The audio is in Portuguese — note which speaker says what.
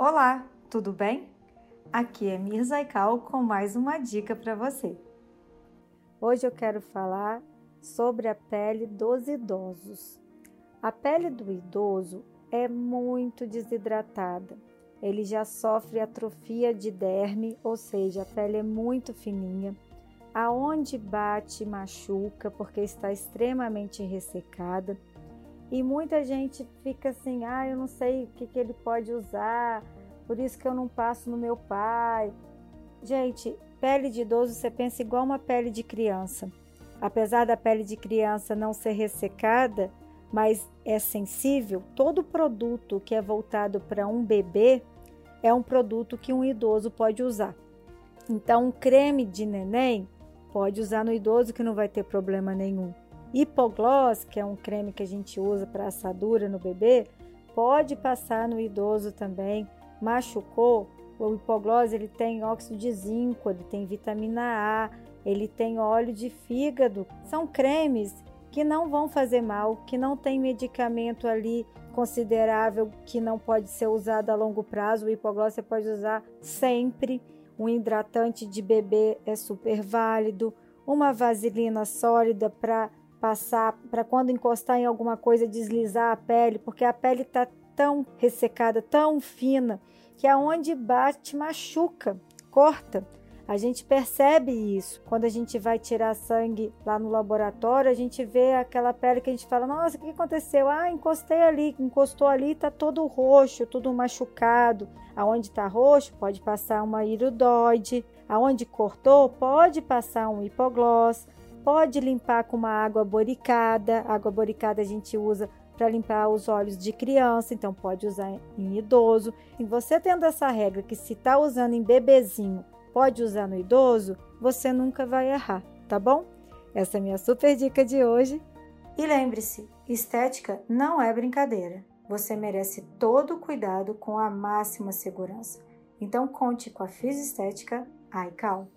Speaker 1: Olá, tudo bem? Aqui é Mirza Ical com mais uma dica para você.
Speaker 2: Hoje eu quero falar sobre a pele dos idosos. A pele do idoso é muito desidratada. Ele já sofre atrofia de derme, ou seja, a pele é muito fininha. Aonde bate, machuca porque está extremamente ressecada e muita gente fica assim, ah, eu não sei o que, que ele pode usar, por isso que eu não passo no meu pai. Gente, pele de idoso você pensa igual uma pele de criança. Apesar da pele de criança não ser ressecada, mas é sensível, todo produto que é voltado para um bebê é um produto que um idoso pode usar. Então, um creme de neném pode usar no idoso que não vai ter problema nenhum. Hipogloss, que é um creme que a gente usa para assadura no bebê, pode passar no idoso também. Machucou, o hipogloss ele tem óxido de zinco, ele tem vitamina A, ele tem óleo de fígado. São cremes que não vão fazer mal, que não tem medicamento ali considerável que não pode ser usado a longo prazo. O hipogloss você pode usar sempre. Um hidratante de bebê é super válido. Uma vaselina sólida para passar, para quando encostar em alguma coisa deslizar a pele, porque a pele está tão ressecada, tão fina, que aonde bate machuca, corta. A gente percebe isso. Quando a gente vai tirar sangue lá no laboratório, a gente vê aquela pele que a gente fala: Nossa, o que aconteceu? Ah, encostei ali, encostou ali, tá todo roxo, tudo machucado. Aonde tá roxo, pode passar uma iridoide. Aonde cortou, pode passar um hipogloss. Pode limpar com uma água boricada. Água boricada a gente usa para limpar os olhos de criança, então pode usar em idoso. E você tendo essa regra que se está usando em bebezinho, pode usar no idoso, você nunca vai errar, tá bom? Essa é a minha super dica de hoje.
Speaker 1: E lembre-se, estética não é brincadeira. Você merece todo o cuidado com a máxima segurança. Então conte com a Estética iCal.